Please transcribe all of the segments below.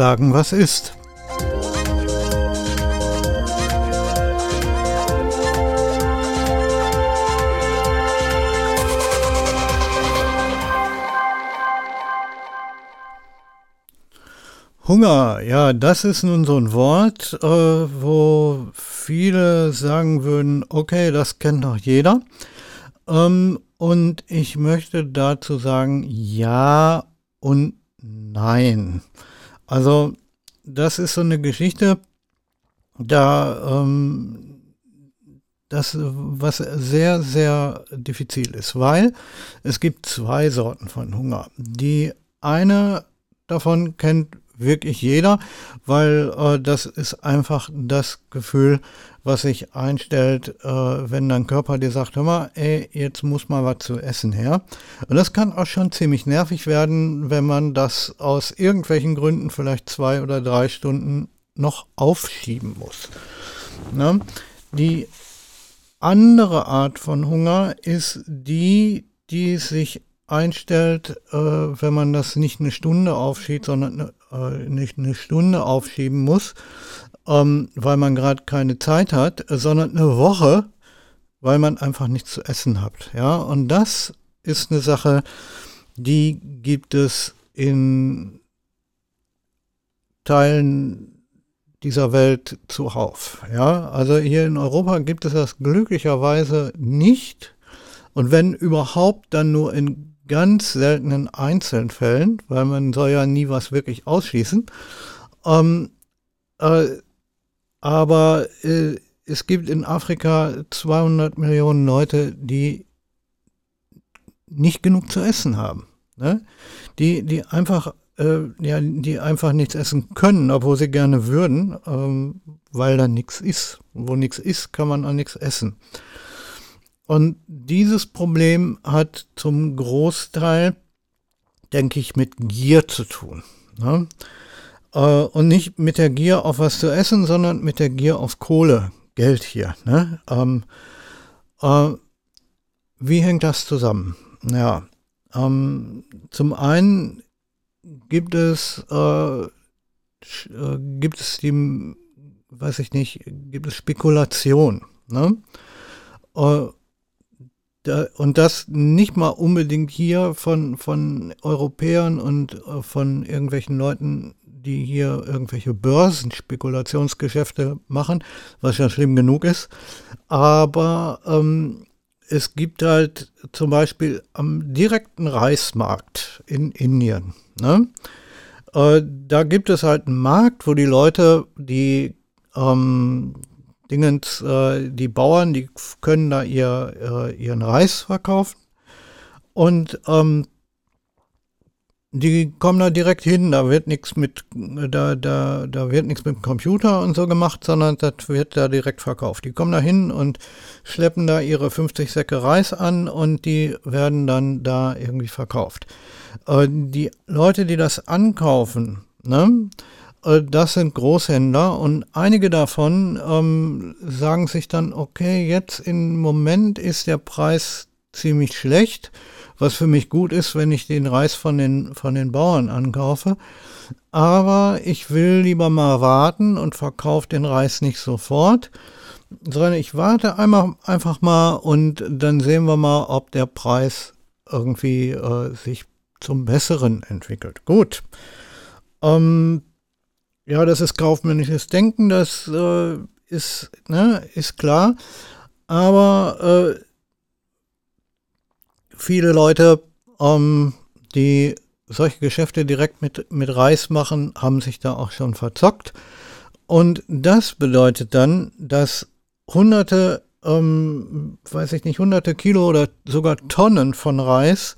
Sagen, was ist. Hunger, ja, das ist nun so ein Wort, äh, wo viele sagen würden, okay, das kennt doch jeder. Ähm, und ich möchte dazu sagen, ja und nein. Also, das ist so eine Geschichte, da ähm, das, was sehr, sehr diffizil ist, weil es gibt zwei Sorten von Hunger. Die eine davon kennt wirklich jeder, weil äh, das ist einfach das Gefühl, was sich einstellt, äh, wenn dein Körper dir sagt, hör mal, ey, jetzt muss mal was zu essen her. Und das kann auch schon ziemlich nervig werden, wenn man das aus irgendwelchen Gründen vielleicht zwei oder drei Stunden noch aufschieben muss. Ne? Die andere Art von Hunger ist die, die sich einstellt, äh, wenn man das nicht eine Stunde aufschiebt, sondern äh, nicht eine Stunde aufschieben muss, ähm, weil man gerade keine Zeit hat, sondern eine Woche, weil man einfach nichts zu essen hat. Ja, und das ist eine Sache, die gibt es in Teilen dieser Welt zuhauf. Ja, also hier in Europa gibt es das glücklicherweise nicht. Und wenn überhaupt, dann nur in ganz seltenen Einzelfällen, weil man soll ja nie was wirklich ausschließen. Ähm, äh, aber äh, es gibt in Afrika 200 Millionen Leute, die nicht genug zu essen haben. Ne? Die, die einfach äh, ja, die einfach nichts essen können, obwohl sie gerne würden, ähm, weil da nichts ist. Wo nichts ist, kann man auch nichts essen. Und dieses Problem hat zum Großteil, denke ich, mit Gier zu tun. Ne? Äh, und nicht mit der Gier auf was zu essen, sondern mit der Gier auf Kohle, Geld hier. Ne? Ähm, äh, wie hängt das zusammen? Ja, ähm, zum einen gibt es, äh, äh gibt es die, weiß ich nicht, gibt es Spekulation. Ne? Und das nicht mal unbedingt hier von, von Europäern und äh, von irgendwelchen Leuten, die hier irgendwelche Börsenspekulationsgeschäfte machen, was ja schlimm genug ist. Aber ähm, es gibt halt zum Beispiel am direkten Reismarkt in Indien, ne? äh, da gibt es halt einen Markt, wo die Leute, die ähm, Dingens, äh, die Bauern, die können da ihr, äh, ihren Reis verkaufen und ähm, die kommen da direkt hin, da wird nichts mit, da, da, da wird nichts mit dem Computer und so gemacht, sondern das wird da direkt verkauft. Die kommen da hin und schleppen da ihre 50 Säcke Reis an und die werden dann da irgendwie verkauft. Äh, die Leute, die das ankaufen, ne, das sind Großhändler und einige davon ähm, sagen sich dann, okay, jetzt im Moment ist der Preis ziemlich schlecht, was für mich gut ist, wenn ich den Reis von den, von den Bauern ankaufe. Aber ich will lieber mal warten und verkaufe den Reis nicht sofort, sondern ich warte einmal, einfach mal und dann sehen wir mal, ob der Preis irgendwie äh, sich zum Besseren entwickelt. Gut. Ähm, ja, das ist kaufmännisches Denken, das äh, ist, ne, ist klar. Aber äh, viele Leute, ähm, die solche Geschäfte direkt mit, mit Reis machen, haben sich da auch schon verzockt. Und das bedeutet dann, dass hunderte, ähm, weiß ich nicht, hunderte Kilo oder sogar Tonnen von Reis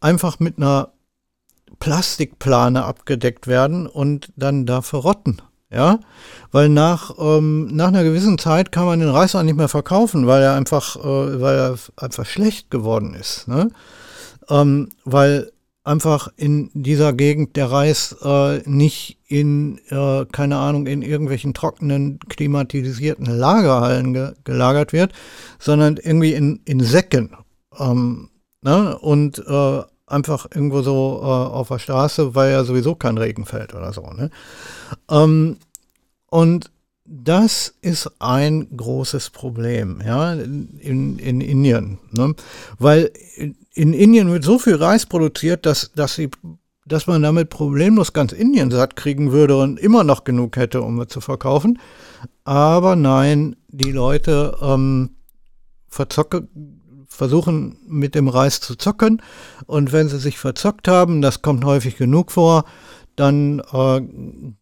einfach mit einer Plastikplane abgedeckt werden und dann da verrotten. Ja, weil nach, ähm, nach einer gewissen Zeit kann man den Reis auch nicht mehr verkaufen, weil er einfach, äh, weil er einfach schlecht geworden ist. Ne? Ähm, weil einfach in dieser Gegend der Reis äh, nicht in, äh, keine Ahnung, in irgendwelchen trockenen, klimatisierten Lagerhallen ge gelagert wird, sondern irgendwie in, in Säcken. Ähm, ne? Und äh, einfach irgendwo so äh, auf der Straße, weil ja sowieso kein Regen fällt oder so. Ne? Ähm, und das ist ein großes Problem, ja, in, in Indien. Ne? Weil in, in Indien wird so viel Reis produziert, dass, dass, sie, dass man damit problemlos ganz Indien satt kriegen würde und immer noch genug hätte, um es zu verkaufen. Aber nein, die Leute ähm, verzocke, versuchen mit dem Reis zu zocken. Und wenn sie sich verzockt haben, das kommt häufig genug vor, dann äh,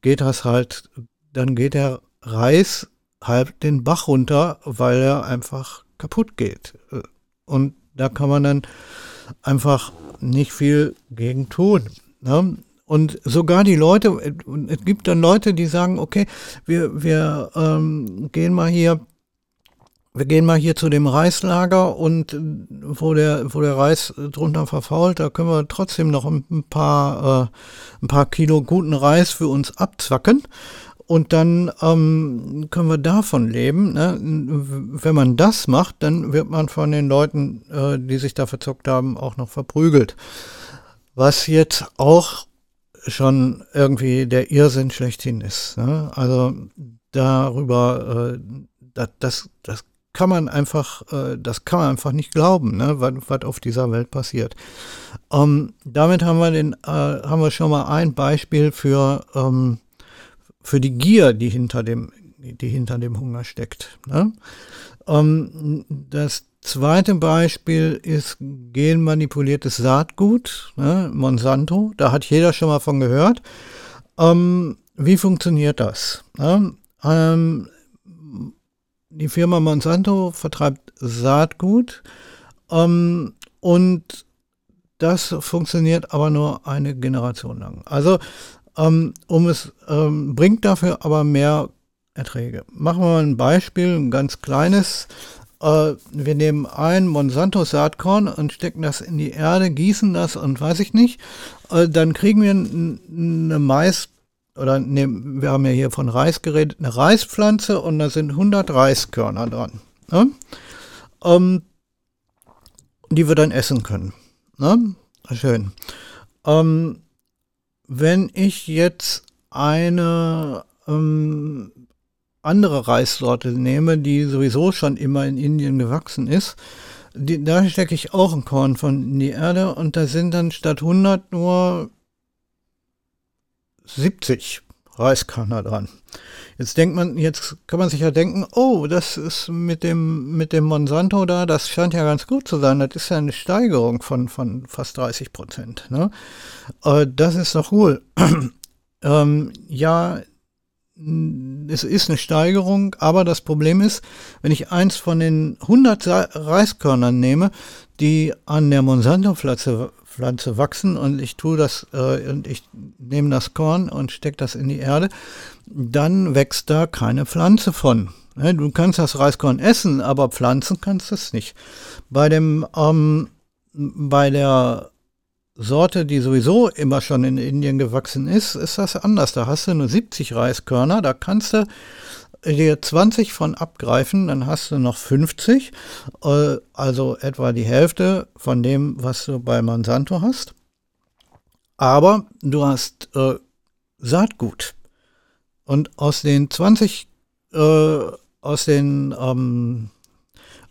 geht das halt, dann geht der Reis halb den Bach runter, weil er einfach kaputt geht. Und da kann man dann einfach nicht viel gegen tun. Ne? Und sogar die Leute, es gibt dann Leute, die sagen, okay, wir, wir ähm, gehen mal hier wir gehen mal hier zu dem Reislager und wo der, wo der Reis drunter verfault, da können wir trotzdem noch ein paar, äh, ein paar Kilo guten Reis für uns abzwacken. Und dann ähm, können wir davon leben. Ne? Wenn man das macht, dann wird man von den Leuten, äh, die sich da verzockt haben, auch noch verprügelt. Was jetzt auch schon irgendwie der Irrsinn schlechthin ist. Ne? Also darüber, äh, das, das, das kann man einfach, äh, das kann man einfach nicht glauben, ne, was, auf dieser Welt passiert. Ähm, damit haben wir den, äh, haben wir schon mal ein Beispiel für, ähm, für die Gier, die hinter dem, die hinter dem Hunger steckt. Ne? Ähm, das zweite Beispiel ist genmanipuliertes Saatgut, ne, Monsanto. Da hat jeder schon mal von gehört. Ähm, wie funktioniert das? Ne? Ähm, die Firma Monsanto vertreibt Saatgut ähm, und das funktioniert aber nur eine Generation lang. Also ähm, um es ähm, bringt dafür aber mehr Erträge. Machen wir mal ein Beispiel, ein ganz kleines. Äh, wir nehmen ein Monsanto Saatkorn und stecken das in die Erde, gießen das und weiß ich nicht. Äh, dann kriegen wir eine Mais oder ne, wir haben ja hier von Reis geredet, eine Reispflanze und da sind 100 Reiskörner dran. Ne? Ähm, die wir dann essen können. Ne? Schön. Ähm, wenn ich jetzt eine ähm, andere Reissorte nehme, die sowieso schon immer in Indien gewachsen ist, die, da stecke ich auch ein Korn von in die Erde und da sind dann statt 100 nur 70 Reiskörner dran. Jetzt denkt man, jetzt kann man sich ja denken, oh, das ist mit dem, mit dem Monsanto da, das scheint ja ganz gut zu sein. Das ist ja eine Steigerung von, von fast 30 Prozent. Ne? Äh, das ist doch cool. ähm, ja, es ist eine Steigerung, aber das Problem ist, wenn ich eins von den 100 Reiskörnern nehme, die an der Monsanto-Pflanze Pflanze wachsen und ich tue das äh, und ich nehme das Korn und stecke das in die Erde, dann wächst da keine Pflanze von. Ne, du kannst das Reiskorn essen, aber pflanzen kannst du es nicht. Bei dem ähm, bei der Sorte, die sowieso immer schon in Indien gewachsen ist, ist das anders. Da hast du nur 70 Reiskörner, da kannst du dir 20 von abgreifen, dann hast du noch 50, äh, also etwa die Hälfte von dem, was du bei Monsanto hast. Aber du hast äh, Saatgut. Und aus den 20, äh, aus den, ähm,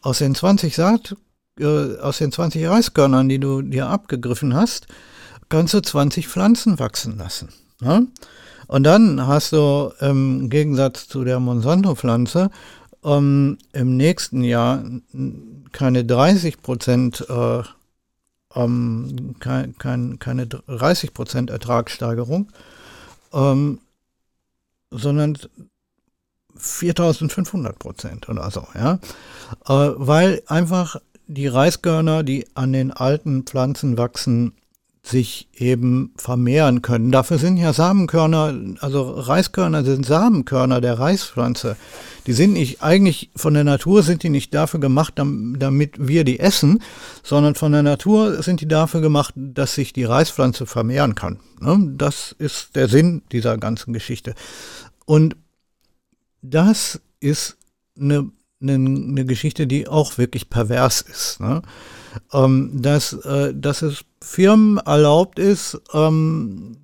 aus den 20 Saat, äh, aus den 20 Reiskörnern, die du dir abgegriffen hast, kannst du 20 Pflanzen wachsen lassen. Ne? Und dann hast du im Gegensatz zu der Monsanto-Pflanze ähm, im nächsten Jahr keine 30 Prozent, äh, ähm, kein, kein, keine 30 Prozent Ertragssteigerung, ähm, sondern 4500 Prozent oder so, ja. Äh, weil einfach die Reiskörner, die an den alten Pflanzen wachsen, sich eben vermehren können. Dafür sind ja Samenkörner, also Reiskörner sind Samenkörner der Reispflanze. Die sind nicht, eigentlich von der Natur sind die nicht dafür gemacht, damit wir die essen, sondern von der Natur sind die dafür gemacht, dass sich die Reispflanze vermehren kann. Ne? Das ist der Sinn dieser ganzen Geschichte. Und das ist eine eine, Geschichte, die auch wirklich pervers ist. Ne? Ähm, dass, äh, dass es Firmen erlaubt ist, ähm,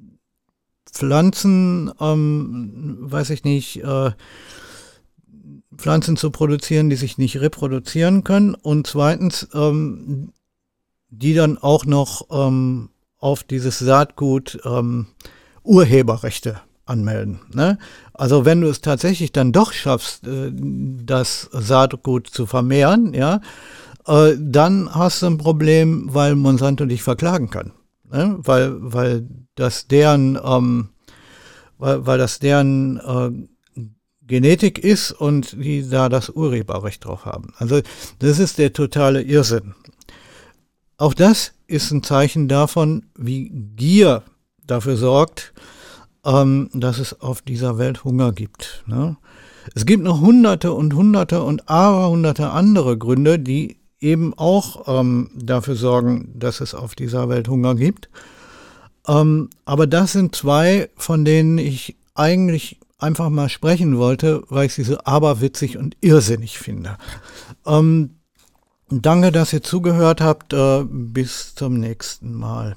Pflanzen, ähm, weiß ich nicht, äh, Pflanzen zu produzieren, die sich nicht reproduzieren können und zweitens, ähm, die dann auch noch ähm, auf dieses Saatgut ähm, Urheberrechte anmelden. Ne? Also wenn du es tatsächlich dann doch schaffst, äh, das Saatgut zu vermehren, ja, äh, dann hast du ein Problem, weil Monsanto dich verklagen kann. Ne? Weil, weil das deren, ähm, weil, weil das deren äh, Genetik ist und die da das Urheberrecht drauf haben. Also das ist der totale Irrsinn. Auch das ist ein Zeichen davon, wie Gier dafür sorgt, ähm, dass es auf dieser Welt Hunger gibt. Ne? Es gibt noch hunderte und hunderte und aberhunderte andere Gründe, die eben auch ähm, dafür sorgen, dass es auf dieser Welt Hunger gibt. Ähm, aber das sind zwei, von denen ich eigentlich einfach mal sprechen wollte, weil ich sie so aberwitzig und irrsinnig finde. Ähm, danke, dass ihr zugehört habt. Äh, bis zum nächsten Mal.